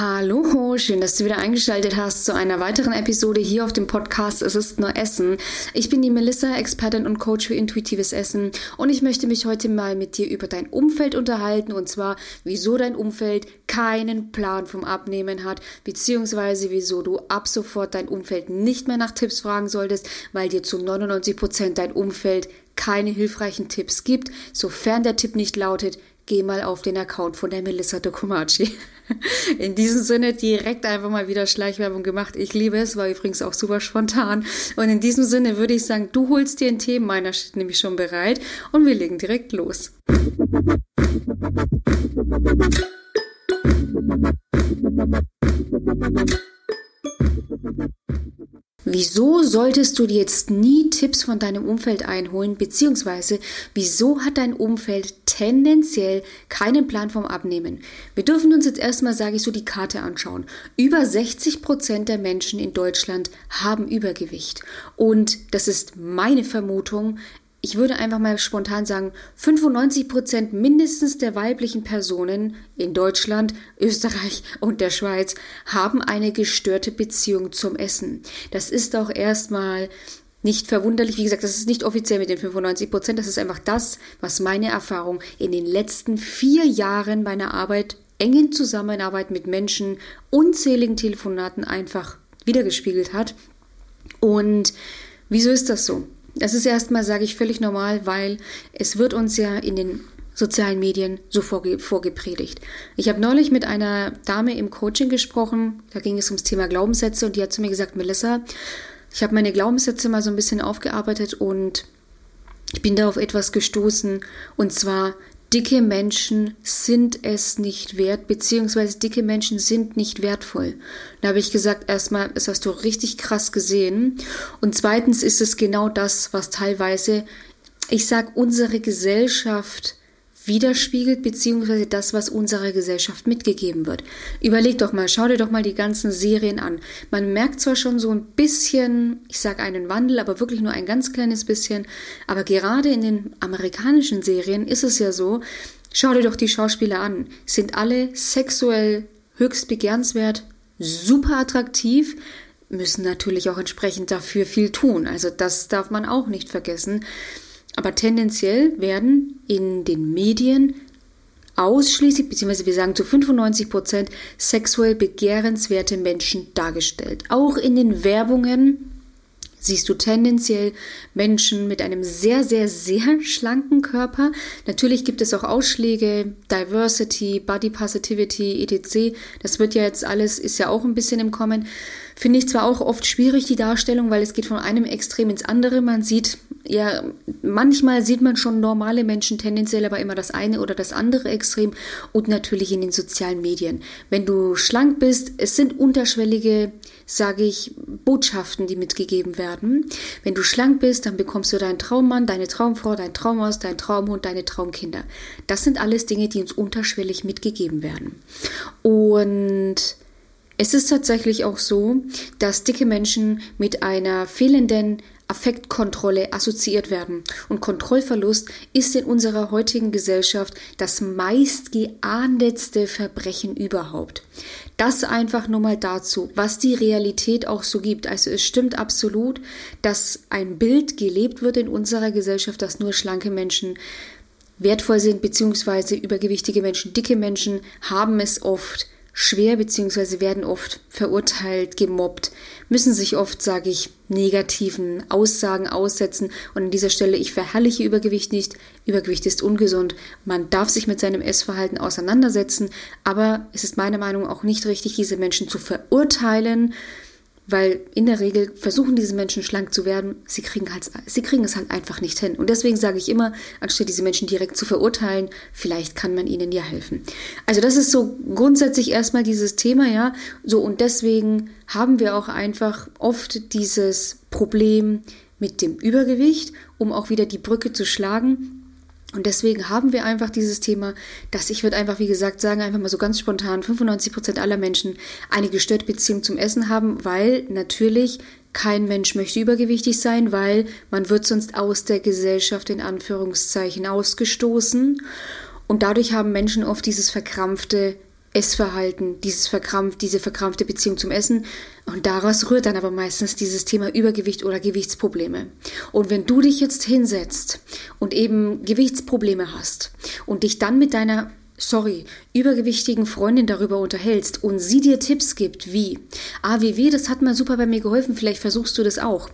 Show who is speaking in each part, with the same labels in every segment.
Speaker 1: Hallo, schön, dass du wieder eingeschaltet hast zu einer weiteren Episode hier auf dem Podcast Es ist nur Essen. Ich bin die Melissa, Expertin und Coach für intuitives Essen und ich möchte mich heute mal mit dir über dein Umfeld unterhalten und zwar, wieso dein Umfeld keinen Plan vom Abnehmen hat, beziehungsweise wieso du ab sofort dein Umfeld nicht mehr nach Tipps fragen solltest, weil dir zu 99 Prozent dein Umfeld keine hilfreichen Tipps gibt, sofern der Tipp nicht lautet, geh mal auf den Account von der Melissa Dokumaci. In diesem Sinne direkt einfach mal wieder Schleichwerbung gemacht. Ich liebe es, war übrigens auch super spontan. Und in diesem Sinne würde ich sagen, du holst dir ein Thema, meiner steht nämlich schon bereit und wir legen direkt los. Wieso solltest du dir jetzt nie Tipps von deinem Umfeld einholen, beziehungsweise wieso hat dein Umfeld tendenziell keinen Plan vom Abnehmen? Wir dürfen uns jetzt erstmal, sage ich so, die Karte anschauen. Über 60 Prozent der Menschen in Deutschland haben Übergewicht. Und das ist meine Vermutung, ich würde einfach mal spontan sagen, 95 Prozent mindestens der weiblichen Personen in Deutschland, Österreich und der Schweiz haben eine gestörte Beziehung zum Essen. Das ist auch erstmal nicht verwunderlich. Wie gesagt, das ist nicht offiziell mit den 95 Prozent. Das ist einfach das, was meine Erfahrung in den letzten vier Jahren meiner Arbeit, engen Zusammenarbeit mit Menschen, unzähligen Telefonaten einfach wiedergespiegelt hat. Und wieso ist das so? Das ist erstmal, sage ich, völlig normal, weil es wird uns ja in den sozialen Medien so vorge vorgepredigt. Ich habe neulich mit einer Dame im Coaching gesprochen, da ging es ums Thema Glaubenssätze und die hat zu mir gesagt, Melissa, ich habe meine Glaubenssätze mal so ein bisschen aufgearbeitet und ich bin da auf etwas gestoßen und zwar dicke Menschen sind es nicht wert, beziehungsweise dicke Menschen sind nicht wertvoll. Da habe ich gesagt, erstmal, das hast du richtig krass gesehen. Und zweitens ist es genau das, was teilweise, ich sag, unsere Gesellschaft widerspiegelt, beziehungsweise das, was unserer Gesellschaft mitgegeben wird. Überleg doch mal, schau dir doch mal die ganzen Serien an. Man merkt zwar schon so ein bisschen, ich sage einen Wandel, aber wirklich nur ein ganz kleines bisschen, aber gerade in den amerikanischen Serien ist es ja so, schau dir doch die Schauspieler an, sind alle sexuell höchst begehrenswert, super attraktiv, müssen natürlich auch entsprechend dafür viel tun. Also das darf man auch nicht vergessen. Aber tendenziell werden in den Medien ausschließlich, beziehungsweise wir sagen zu 95 Prozent, sexuell begehrenswerte Menschen dargestellt. Auch in den Werbungen siehst du tendenziell Menschen mit einem sehr, sehr, sehr schlanken Körper. Natürlich gibt es auch Ausschläge, Diversity, Body Positivity, etc. Das wird ja jetzt alles, ist ja auch ein bisschen im Kommen. Finde ich zwar auch oft schwierig, die Darstellung, weil es geht von einem Extrem ins andere. Man sieht ja, manchmal sieht man schon normale Menschen tendenziell aber immer das eine oder das andere Extrem und natürlich in den sozialen Medien. Wenn du schlank bist, es sind unterschwellige, sage ich, Botschaften, die mitgegeben werden. Wenn du schlank bist, dann bekommst du deinen Traummann, deine Traumfrau, dein Traumhaus, dein Traumhund, deine Traumkinder. Das sind alles Dinge, die uns unterschwellig mitgegeben werden. Und es ist tatsächlich auch so, dass dicke Menschen mit einer fehlenden Affektkontrolle assoziiert werden. Und Kontrollverlust ist in unserer heutigen Gesellschaft das meist geahndetste Verbrechen überhaupt. Das einfach nur mal dazu, was die Realität auch so gibt. Also es stimmt absolut, dass ein Bild gelebt wird in unserer Gesellschaft, dass nur schlanke Menschen wertvoll sind, beziehungsweise übergewichtige Menschen, dicke Menschen haben es oft schwer beziehungsweise werden oft verurteilt, gemobbt, müssen sich oft, sage ich, negativen Aussagen aussetzen. Und an dieser Stelle, ich verherrliche Übergewicht nicht. Übergewicht ist ungesund. Man darf sich mit seinem Essverhalten auseinandersetzen. Aber es ist meiner Meinung auch nicht richtig, diese Menschen zu verurteilen, weil in der Regel versuchen diese Menschen schlank zu werden, sie kriegen, halt, sie kriegen es halt einfach nicht hin. Und deswegen sage ich immer, anstatt diese Menschen direkt zu verurteilen, vielleicht kann man ihnen ja helfen. Also das ist so grundsätzlich erstmal dieses Thema, ja. So und deswegen haben wir auch einfach oft dieses Problem mit dem Übergewicht, um auch wieder die Brücke zu schlagen und deswegen haben wir einfach dieses Thema, dass ich würde einfach, wie gesagt, sagen, einfach mal so ganz spontan, 95 Prozent aller Menschen eine gestörte Beziehung zum Essen haben, weil natürlich kein Mensch möchte übergewichtig sein, weil man wird sonst aus der Gesellschaft in Anführungszeichen ausgestoßen. Und dadurch haben Menschen oft dieses verkrampfte Essverhalten, dieses verkrampf, diese verkrampfte Beziehung zum Essen. Und daraus rührt dann aber meistens dieses Thema Übergewicht oder Gewichtsprobleme. Und wenn du dich jetzt hinsetzt und eben Gewichtsprobleme hast und dich dann mit deiner sorry, übergewichtigen Freundin darüber unterhältst und sie dir Tipps gibt, wie AWW, das hat mal super bei mir geholfen, vielleicht versuchst du das auch.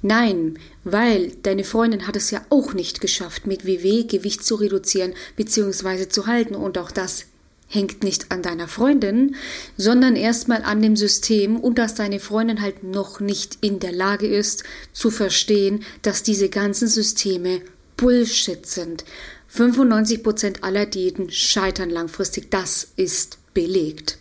Speaker 1: Nein, weil deine Freundin hat es ja auch nicht geschafft, mit WW Gewicht zu reduzieren bzw. zu halten und auch das hängt nicht an deiner Freundin, sondern erstmal an dem System und dass deine Freundin halt noch nicht in der Lage ist zu verstehen, dass diese ganzen Systeme Bullshit sind. 95 Prozent aller Diäten scheitern langfristig. Das ist belegt.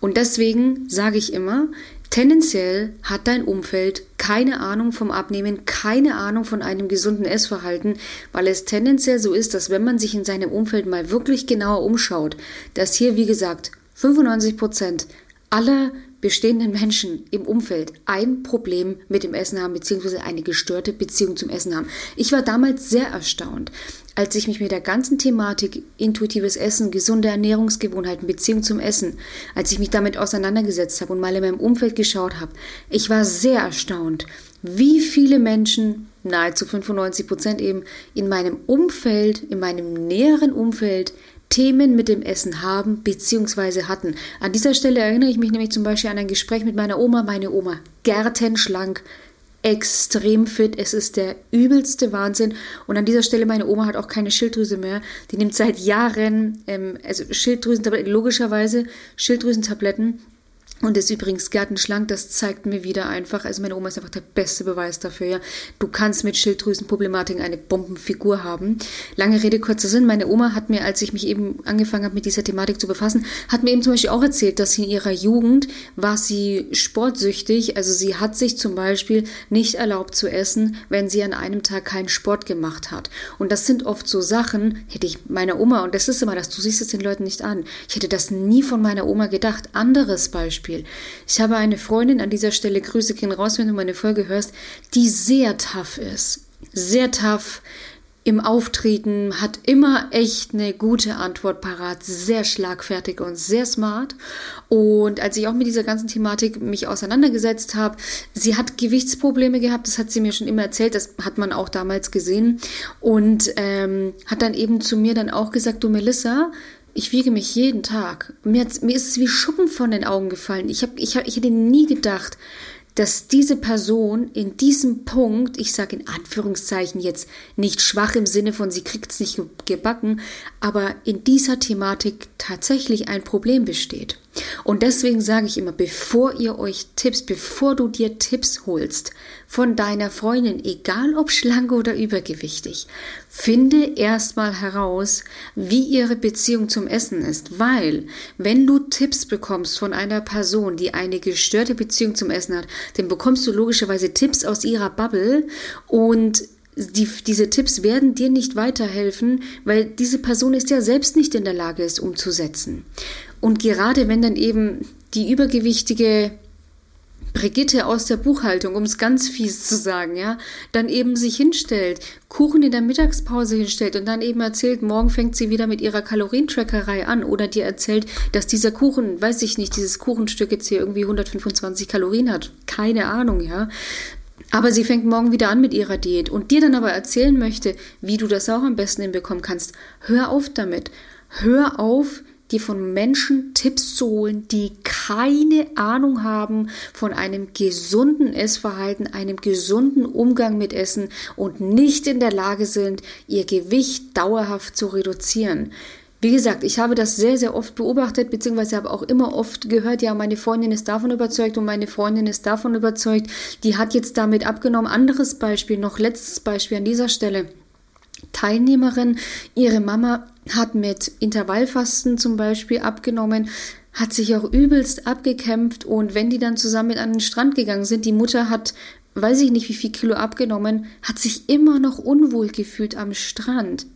Speaker 1: Und deswegen sage ich immer, Tendenziell hat dein Umfeld keine Ahnung vom Abnehmen, keine Ahnung von einem gesunden Essverhalten, weil es tendenziell so ist, dass wenn man sich in seinem Umfeld mal wirklich genauer umschaut, dass hier, wie gesagt, 95 Prozent aller bestehenden Menschen im Umfeld ein Problem mit dem Essen haben, beziehungsweise eine gestörte Beziehung zum Essen haben. Ich war damals sehr erstaunt, als ich mich mit der ganzen Thematik intuitives Essen, gesunde Ernährungsgewohnheiten, Beziehung zum Essen, als ich mich damit auseinandergesetzt habe und mal in meinem Umfeld geschaut habe. Ich war sehr erstaunt, wie viele Menschen, nahezu 95 Prozent eben, in meinem Umfeld, in meinem näheren Umfeld, Themen mit dem Essen haben bzw. hatten. An dieser Stelle erinnere ich mich nämlich zum Beispiel an ein Gespräch mit meiner Oma. Meine Oma, gärtenschlank, extrem fit. Es ist der übelste Wahnsinn. Und an dieser Stelle, meine Oma hat auch keine Schilddrüse mehr. Die nimmt seit Jahren, ähm, also Schilddrüsentabletten, logischerweise Schilddrüsentabletten und ist übrigens gärtenschlank, das zeigt mir wieder einfach, also meine Oma ist einfach der beste Beweis dafür, ja. Du kannst mit Schilddrüsenproblematiken eine Bombenfigur haben. Lange Rede, kurzer Sinn. Meine Oma hat mir, als ich mich eben angefangen habe, mit dieser Thematik zu befassen, hat mir eben zum Beispiel auch erzählt, dass sie in ihrer Jugend war sie sportsüchtig. Also sie hat sich zum Beispiel nicht erlaubt zu essen, wenn sie an einem Tag keinen Sport gemacht hat. Und das sind oft so Sachen, hätte ich meiner Oma, und das ist immer das, du siehst es den Leuten nicht an. Ich hätte das nie von meiner Oma gedacht. Anderes Beispiel. Beispiel. Ich habe eine Freundin an dieser Stelle, Grüße gehen raus, wenn du meine Folge hörst, die sehr tough ist. Sehr tough im Auftreten, hat immer echt eine gute Antwort parat, sehr schlagfertig und sehr smart. Und als ich auch mit dieser ganzen Thematik mich auseinandergesetzt habe, sie hat Gewichtsprobleme gehabt, das hat sie mir schon immer erzählt, das hat man auch damals gesehen. Und ähm, hat dann eben zu mir dann auch gesagt, du Melissa, ich wiege mich jeden Tag. Mir, mir ist es wie Schuppen von den Augen gefallen. Ich, hab, ich, hab, ich hätte nie gedacht, dass diese Person in diesem Punkt, ich sage in Anführungszeichen jetzt nicht schwach im Sinne von sie kriegt es nicht gebacken, aber in dieser Thematik tatsächlich ein Problem besteht. Und deswegen sage ich immer, bevor ihr euch Tipps, bevor du dir Tipps holst von deiner Freundin, egal ob schlank oder übergewichtig, finde erstmal heraus, wie ihre Beziehung zum Essen ist. Weil, wenn du Tipps bekommst von einer Person, die eine gestörte Beziehung zum Essen hat, dann bekommst du logischerweise Tipps aus ihrer Bubble und die, diese Tipps werden dir nicht weiterhelfen, weil diese Person ist ja selbst nicht in der Lage, es umzusetzen. Und gerade wenn dann eben die übergewichtige Brigitte aus der Buchhaltung, um es ganz fies zu sagen, ja, dann eben sich hinstellt, Kuchen in der Mittagspause hinstellt und dann eben erzählt, morgen fängt sie wieder mit ihrer Kalorientrackerei an oder dir erzählt, dass dieser Kuchen, weiß ich nicht, dieses Kuchenstück jetzt hier irgendwie 125 Kalorien hat. Keine Ahnung, ja. Aber sie fängt morgen wieder an mit ihrer Diät und dir dann aber erzählen möchte, wie du das auch am besten hinbekommen kannst. Hör auf damit. Hör auf, dir von Menschen Tipps zu holen, die keine Ahnung haben von einem gesunden Essverhalten, einem gesunden Umgang mit Essen und nicht in der Lage sind, ihr Gewicht dauerhaft zu reduzieren. Wie gesagt, ich habe das sehr, sehr oft beobachtet, beziehungsweise habe auch immer oft gehört, ja, meine Freundin ist davon überzeugt und meine Freundin ist davon überzeugt, die hat jetzt damit abgenommen. Anderes Beispiel, noch letztes Beispiel an dieser Stelle. Teilnehmerin, ihre Mama hat mit Intervallfasten zum Beispiel abgenommen, hat sich auch übelst abgekämpft und wenn die dann zusammen an den Strand gegangen sind, die Mutter hat, weiß ich nicht wie viel Kilo abgenommen, hat sich immer noch unwohl gefühlt am Strand.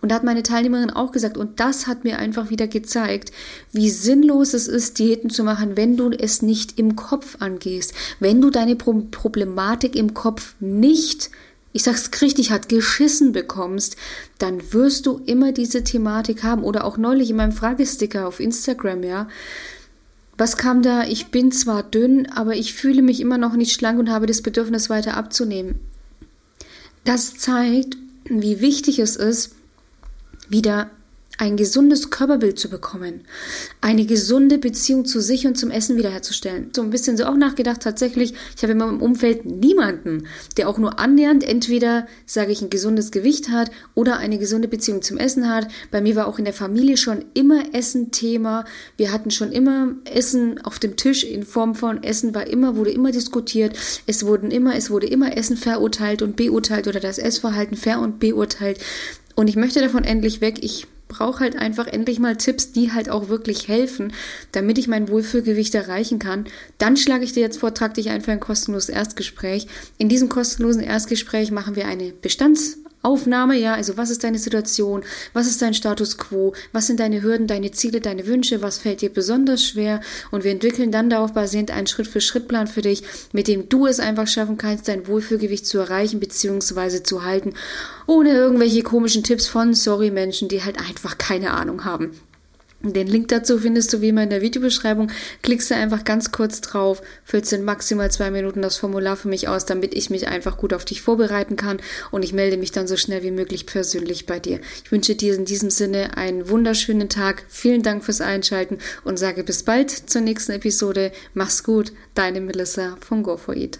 Speaker 1: Und da hat meine Teilnehmerin auch gesagt, und das hat mir einfach wieder gezeigt, wie sinnlos es ist, Diäten zu machen, wenn du es nicht im Kopf angehst, wenn du deine Problematik im Kopf nicht ich sag's richtig hart, geschissen bekommst, dann wirst du immer diese Thematik haben. Oder auch neulich in meinem Fragesticker auf Instagram, ja. Was kam da? Ich bin zwar dünn, aber ich fühle mich immer noch nicht schlank und habe das Bedürfnis weiter abzunehmen. Das zeigt, wie wichtig es ist, wieder ein gesundes Körperbild zu bekommen, eine gesunde Beziehung zu sich und zum Essen wiederherzustellen. So ein bisschen so auch nachgedacht, tatsächlich, ich habe in meinem Umfeld niemanden, der auch nur annähernd entweder, sage ich, ein gesundes Gewicht hat oder eine gesunde Beziehung zum Essen hat. Bei mir war auch in der Familie schon immer Essen Thema. Wir hatten schon immer Essen auf dem Tisch in Form von Essen war immer, wurde immer diskutiert. Es wurden immer, es wurde immer Essen verurteilt und beurteilt oder das Essverhalten ver- und beurteilt. Und ich möchte davon endlich weg. Ich brauche halt einfach endlich mal Tipps, die halt auch wirklich helfen, damit ich mein Wohlfühlgewicht erreichen kann. Dann schlage ich dir jetzt vor, trag dich einfach ein kostenloses Erstgespräch. In diesem kostenlosen Erstgespräch machen wir eine Bestands Aufnahme, ja, also was ist deine Situation, was ist dein Status quo, was sind deine Hürden, deine Ziele, deine Wünsche, was fällt dir besonders schwer und wir entwickeln dann darauf basierend einen Schritt-für-Schritt-Plan für dich, mit dem du es einfach schaffen kannst, dein Wohlfühlgewicht zu erreichen bzw. zu halten, ohne irgendwelche komischen Tipps von sorry Menschen, die halt einfach keine Ahnung haben. Den Link dazu findest du wie immer in der Videobeschreibung. Klickst du einfach ganz kurz drauf, füllst in maximal zwei Minuten das Formular für mich aus, damit ich mich einfach gut auf dich vorbereiten kann und ich melde mich dann so schnell wie möglich persönlich bei dir. Ich wünsche dir in diesem Sinne einen wunderschönen Tag. Vielen Dank fürs Einschalten und sage bis bald zur nächsten Episode. Mach's gut, deine Melissa von Go4Eat.